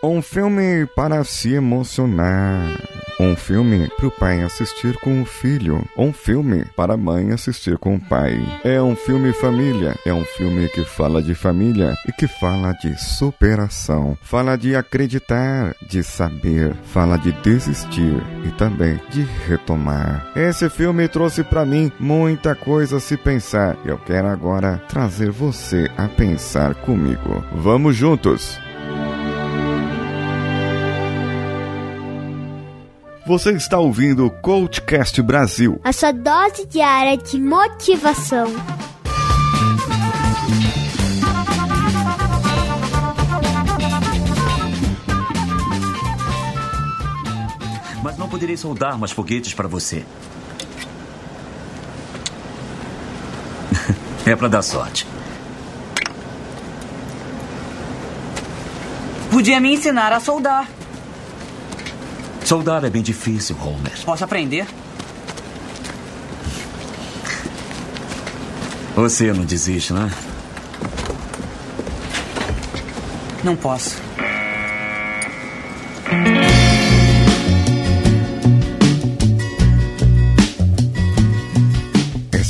Um filme para se emocionar. Um filme para o pai assistir com o filho. Um filme para a mãe assistir com o pai. É um filme família. É um filme que fala de família e que fala de superação. Fala de acreditar, de saber. Fala de desistir e também de retomar. Esse filme trouxe para mim muita coisa a se pensar. Eu quero agora trazer você a pensar comigo. Vamos juntos! Você está ouvindo o Coachcast Brasil. A sua dose diária de motivação. Mas não poderei soldar mais foguetes para você. É para dar sorte. Podia me ensinar a soldar. Soldar é bem difícil, Homer. Posso aprender? Você não desiste, né? Não posso.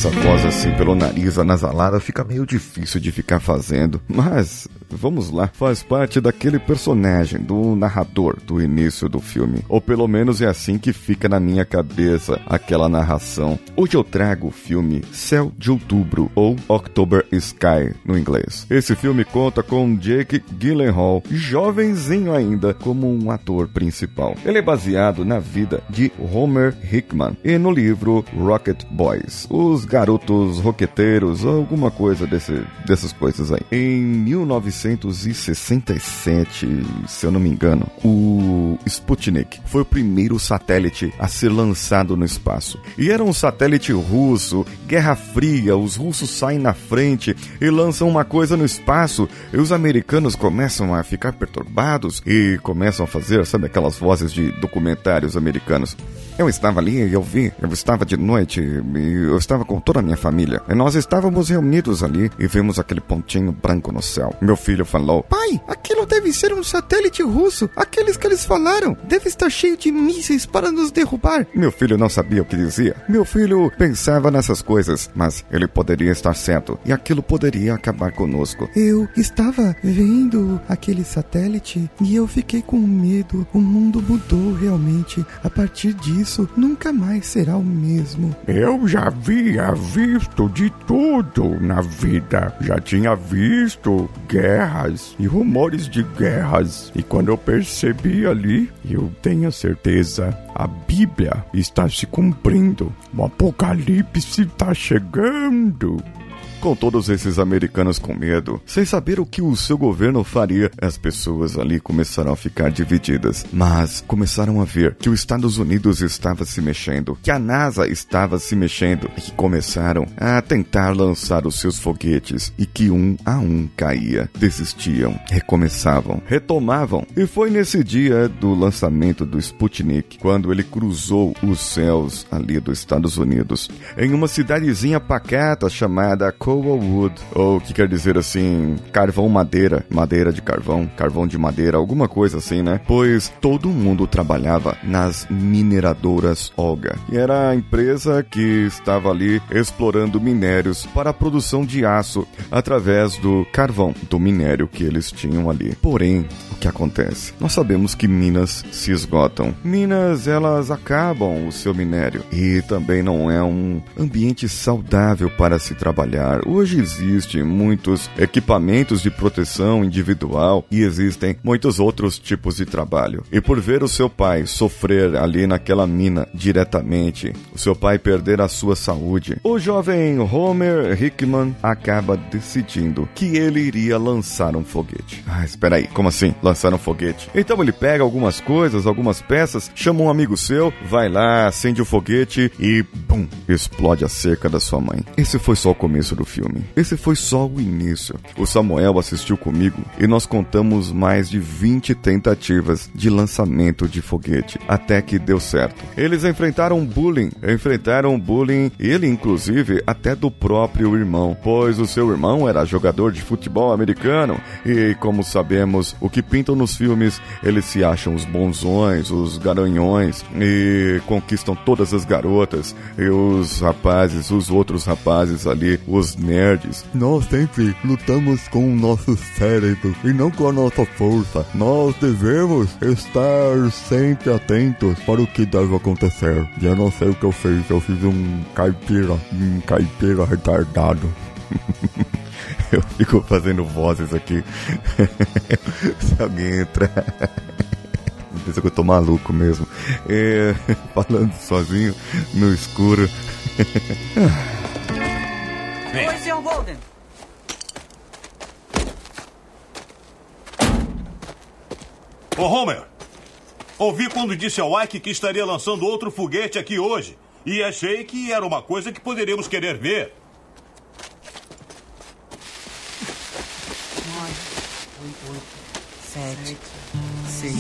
Essa voz assim pelo nariz anasalada fica meio difícil de ficar fazendo, mas vamos lá, faz parte daquele personagem, do narrador do início do filme. Ou pelo menos é assim que fica na minha cabeça aquela narração. Hoje eu trago o filme Céu de Outubro, ou October Sky no inglês. Esse filme conta com Jake Gyllenhaal, jovenzinho ainda, como um ator principal. Ele é baseado na vida de Homer Hickman e no livro Rocket Boys, os garotos roqueteiros, alguma coisa desse, dessas coisas aí. Em 1967, se eu não me engano, o Sputnik foi o primeiro satélite a ser lançado no espaço. E era um satélite russo, Guerra Fria, os russos saem na frente e lançam uma coisa no espaço e os americanos começam a ficar perturbados e começam a fazer, sabe, aquelas vozes de documentários americanos. Eu estava ali e eu vi, eu estava de noite eu estava com toda a minha família. E nós estávamos reunidos ali e vimos aquele pontinho branco no céu. Meu filho falou: Pai, aquilo deve ser um satélite russo. Aqueles que eles falaram. Deve estar cheio de mísseis para nos derrubar. Meu filho não sabia o que dizia. Meu filho pensava nessas coisas, mas ele poderia estar certo e aquilo poderia acabar conosco. Eu estava vendo aquele satélite e eu fiquei com medo. O mundo mudou realmente. A partir disso, nunca mais será o mesmo. Eu já havia visto de tudo na vida. Já tinha visto guerras e rumores de guerras. E quando eu percebi ali, eu tenho certeza, a Bíblia está se cumprindo. O apocalipse está chegando. Com todos esses americanos com medo, sem saber o que o seu governo faria, as pessoas ali começaram a ficar divididas. Mas começaram a ver que os Estados Unidos estava se mexendo, que a NASA estava se mexendo e que começaram a tentar lançar os seus foguetes e que um a um caía, desistiam, recomeçavam, retomavam. E foi nesse dia do lançamento do Sputnik, quando ele cruzou os céus ali dos Estados Unidos, em uma cidadezinha pacata chamada Coalwood, ou que quer dizer assim, carvão madeira, madeira de carvão, carvão de madeira, alguma coisa assim, né? Pois todo mundo trabalhava nas mineradoras Olga. E era a empresa que estava ali explorando minérios para a produção de aço através do carvão, do minério que eles tinham ali. Porém, o que acontece? Nós sabemos que minas se esgotam. Minas, elas acabam o seu minério e também não é um ambiente saudável para se trabalhar. Hoje existem muitos equipamentos de proteção individual e existem muitos outros tipos de trabalho. E por ver o seu pai sofrer ali naquela mina diretamente, o seu pai perder a sua saúde, o jovem Homer Hickman acaba decidindo que ele iria lançar um foguete. Ah, espera aí, como assim? Lançar um foguete? Então ele pega algumas coisas, algumas peças, chama um amigo seu, vai lá, acende o foguete e, bum, explode a cerca da sua mãe. Esse foi só o começo do filme. Esse foi só o início. O Samuel assistiu comigo e nós contamos mais de 20 tentativas de lançamento de foguete, até que deu certo. Eles enfrentaram bullying, enfrentaram bullying, ele inclusive até do próprio irmão, pois o seu irmão era jogador de futebol americano e, como sabemos, o que pintam nos filmes, eles se acham os bonzões, os garanhões e conquistam todas as garotas e os rapazes, os outros rapazes ali, os nerds. Nós sempre lutamos com o nosso cérebro e não com a nossa força. Nós devemos estar sempre atentos para o que deve acontecer. E eu não sei o que eu fiz, eu fiz um caipira, um caipira retardado. eu fico fazendo vozes aqui. Se alguém entrar. Pensa que eu tô maluco mesmo. É, falando sozinho no escuro. Golden. Ô Homer, ouvi quando disse ao Ike que estaria lançando outro foguete aqui hoje. E achei que era uma coisa que poderíamos querer ver. Sete, seis.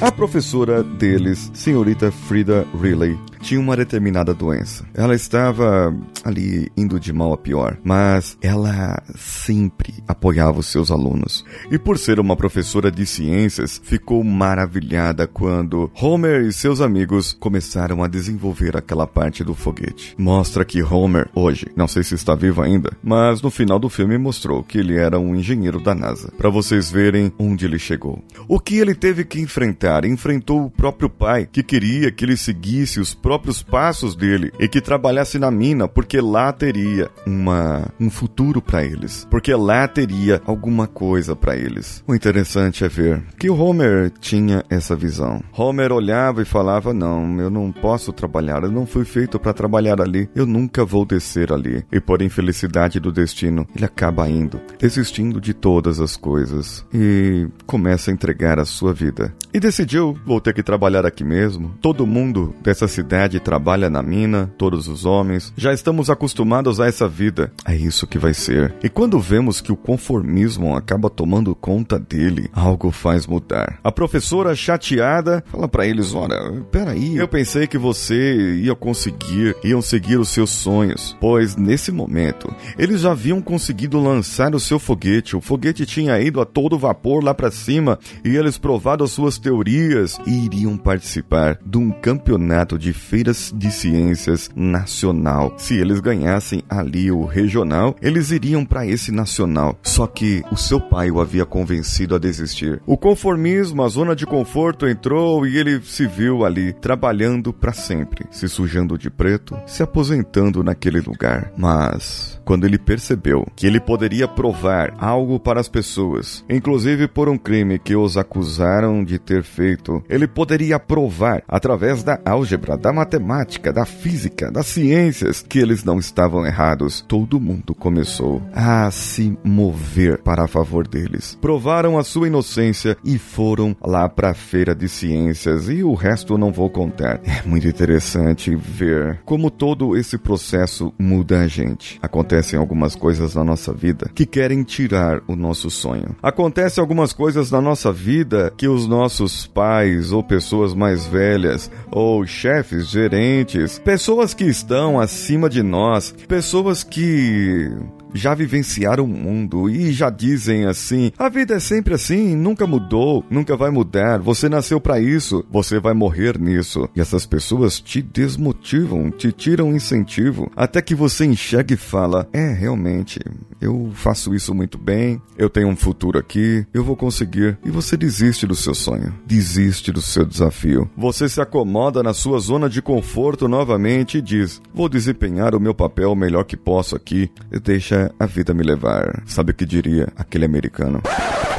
A professora deles, senhorita Frida Riley, tinha uma determinada doença. Ela estava ali indo de mal a pior, mas ela sempre apoiava os seus alunos. E por ser uma professora de ciências, ficou maravilhada quando Homer e seus amigos começaram a desenvolver aquela parte do foguete. Mostra que Homer, hoje, não sei se está vivo ainda, mas no final do filme mostrou que ele era um engenheiro da NASA, para vocês verem onde ele chegou. O que ele teve que enfrentar? Enfrentou o próprio pai, que queria que ele seguisse os próprios passos dele e que trabalhasse na mina, porque lá teria uma um futuro para eles, porque lá teria alguma coisa para eles. O interessante é ver que o Homer tinha essa visão. Homer olhava e falava: "Não, eu não posso trabalhar, eu não fui feito para trabalhar ali, eu nunca vou descer ali". E por infelicidade do destino, ele acaba indo, desistindo de todas as coisas e começa a entregar a sua vida. E decidiu: vou ter que trabalhar aqui mesmo. Todo mundo dessa cidade trabalha na mina, todos os homens. Já estamos acostumados a essa vida. É isso que vai ser. E quando vemos que o conformismo acaba tomando conta dele, algo faz mudar. A professora chateada fala para eles: olha, peraí, eu pensei que você ia conseguir, iam seguir os seus sonhos, pois nesse momento eles já haviam conseguido lançar o seu foguete. O foguete tinha ido a todo vapor lá para cima e eles provado as suas teorias e iriam participar de um campeonato de feiras de ciências nacional. Se eles ganhassem ali o regional, eles iriam para esse nacional. Só que o seu pai o havia convencido a desistir. O conformismo, a zona de conforto entrou e ele se viu ali trabalhando para sempre, se sujando de preto, se aposentando naquele lugar. Mas quando ele percebeu que ele poderia provar algo para as pessoas, inclusive por um crime que os acusaram de ter feito, ele poderia provar através da álgebra, da matemática, da física, das ciências que eles não estavam errados. Todo mundo começou a se mover para favor deles. Provaram a sua inocência e foram lá para a feira de ciências e o resto eu não vou contar. É muito interessante ver como todo esse processo muda a gente. Acontecem algumas coisas na nossa vida que querem tirar o nosso sonho. Acontecem algumas coisas na nossa vida que os nossos pais ou pessoas mais velhas ou chefes, gerentes, pessoas que estão acima de nós, pessoas que já vivenciaram o mundo e já dizem assim: a vida é sempre assim, nunca mudou, nunca vai mudar, você nasceu para isso, você vai morrer nisso. E essas pessoas te desmotivam, te tiram incentivo, até que você enxerga e fala: é, realmente, eu faço isso muito bem, eu tenho um futuro aqui, eu vou conseguir. E você desiste do seu sonho, desiste do seu desafio. Você se acomoda na sua zona de conforto novamente e diz: vou desempenhar o meu papel o melhor que posso aqui, e a vida me levar. Sabe o que diria aquele americano?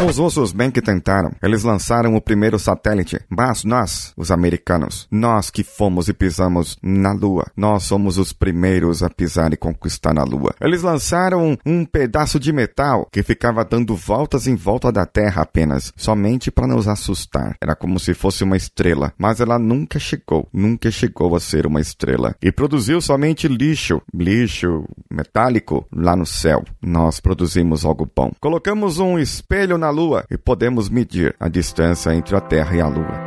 Os russos bem que tentaram. Eles lançaram o primeiro satélite, mas nós, os americanos, nós que fomos e pisamos na Lua, nós somos os primeiros a pisar e conquistar a Lua. Eles lançaram um pedaço de metal que ficava dando voltas em volta da Terra apenas, somente para nos assustar. Era como se fosse uma estrela, mas ela nunca chegou, nunca chegou a ser uma estrela. E produziu somente lixo, lixo metálico lá no céu. Nós produzimos algo bom. Colocamos um espelho na Lua e podemos medir a distância entre a Terra e a Lua.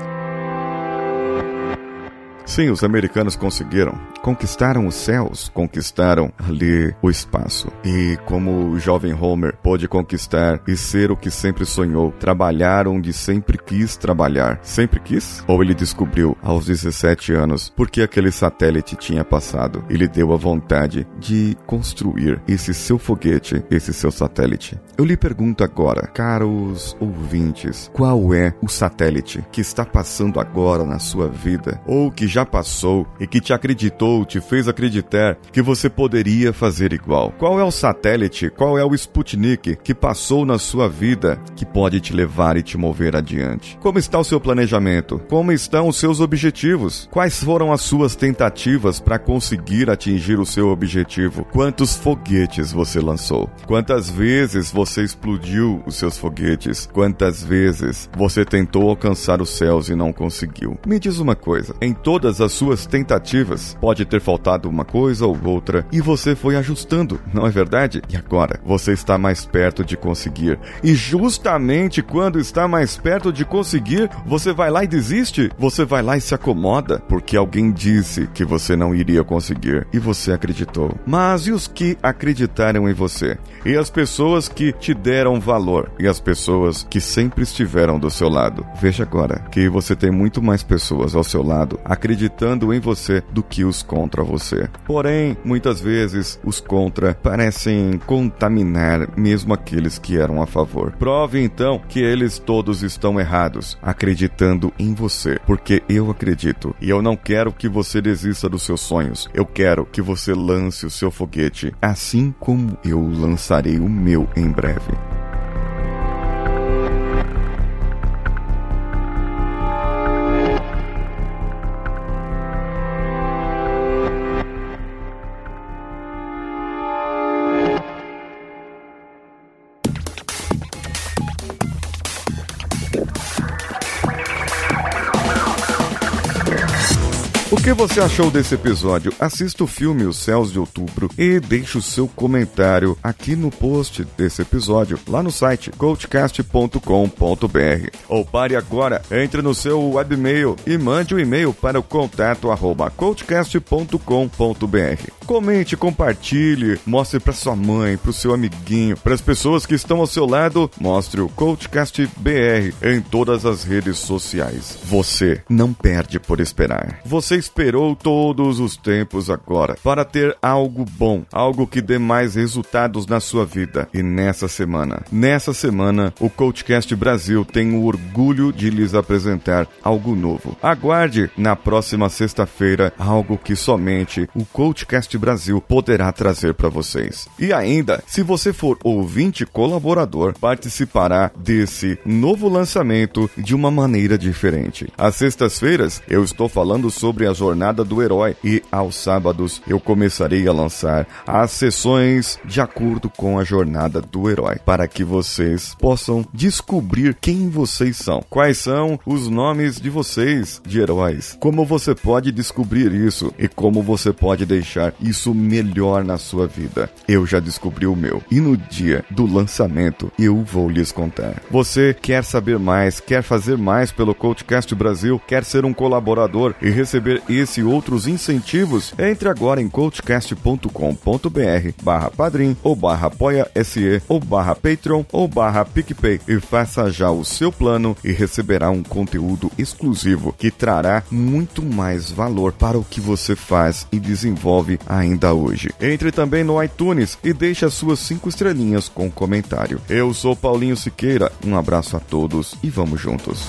Sim, os americanos conseguiram. Conquistaram os céus, conquistaram ali o espaço. E como o jovem Homer pôde conquistar e ser o que sempre sonhou, trabalhar onde sempre quis trabalhar. Sempre quis? Ou ele descobriu aos 17 anos porque aquele satélite tinha passado e lhe deu a vontade de construir esse seu foguete, esse seu satélite. Eu lhe pergunto agora, caros ouvintes, qual é o satélite que está passando agora na sua vida ou que já passou e que te acreditou, te fez acreditar que você poderia fazer igual? Qual é o satélite, qual é o Sputnik que passou na sua vida que pode te levar e te mover adiante? Como está o seu planejamento? Como estão os seus objetivos? Quais foram as suas tentativas para conseguir atingir o seu objetivo? Quantos foguetes você lançou? Quantas vezes você explodiu os seus foguetes? Quantas vezes você tentou alcançar os céus e não conseguiu? Me diz uma coisa: em todas as suas tentativas, pode ter faltado uma coisa ou outra e você foi ajustando, não é verdade? E agora você está mais perto de conseguir. E justamente quando está mais perto de conseguir, você vai lá e desiste? Você vai lá e se acomoda porque alguém disse que você não iria conseguir e você acreditou. Mas e os que acreditaram em você? E as pessoas que te deram valor? E as pessoas que sempre estiveram do seu lado? Veja agora que você tem muito mais pessoas ao seu lado acreditando em você do que os contra você. Porém, muitas vezes os contra parecem contaminar mesmo aqueles que eram a favor. Prove então que eles todos estão errados, acreditando em você, porque eu acredito e eu não quero que você desista dos seus sonhos. Eu quero que você lance o seu foguete, assim como eu lançarei o meu em breve. Você achou desse episódio? Assista o filme Os Céus de Outubro e deixe o seu comentário aqui no post desse episódio, lá no site coachcast.com.br. Ou pare agora, entre no seu webmail e mande um e-mail para o contato arroba coachcast.com.br. Comente, compartilhe, mostre para sua mãe, para o seu amiguinho, para as pessoas que estão ao seu lado, mostre o Coachcast BR em todas as redes sociais. Você não perde por esperar. Você esperou todos os tempos agora para ter algo bom, algo que dê mais resultados na sua vida. E nessa semana, nessa semana, o Coachcast Brasil tem o orgulho de lhes apresentar algo novo. Aguarde na próxima sexta-feira algo que somente o Coachcast Brasil poderá trazer para vocês. E ainda, se você for ouvinte colaborador, participará desse novo lançamento de uma maneira diferente. Às sextas-feiras, eu estou falando sobre a jornada do herói e aos sábados eu começarei a lançar as sessões de acordo com a jornada do herói, para que vocês possam descobrir quem vocês são, quais são os nomes de vocês de heróis, como você pode descobrir isso e como você pode deixar isso melhor na sua vida. Eu já descobri o meu e no dia do lançamento eu vou lhes contar. Você quer saber mais, quer fazer mais pelo Coachcast Brasil, quer ser um colaborador e receber esse e outros incentivos? Entre agora em coachcast.com.br barra padrim ou barra apoia se ou barra patreon ou barra picpay e faça já o seu plano e receberá um conteúdo exclusivo que trará muito mais valor para o que você faz e desenvolve ainda hoje. Entre também no iTunes e deixe as suas cinco estrelinhas com comentário. Eu sou Paulinho Siqueira, um abraço a todos e vamos juntos.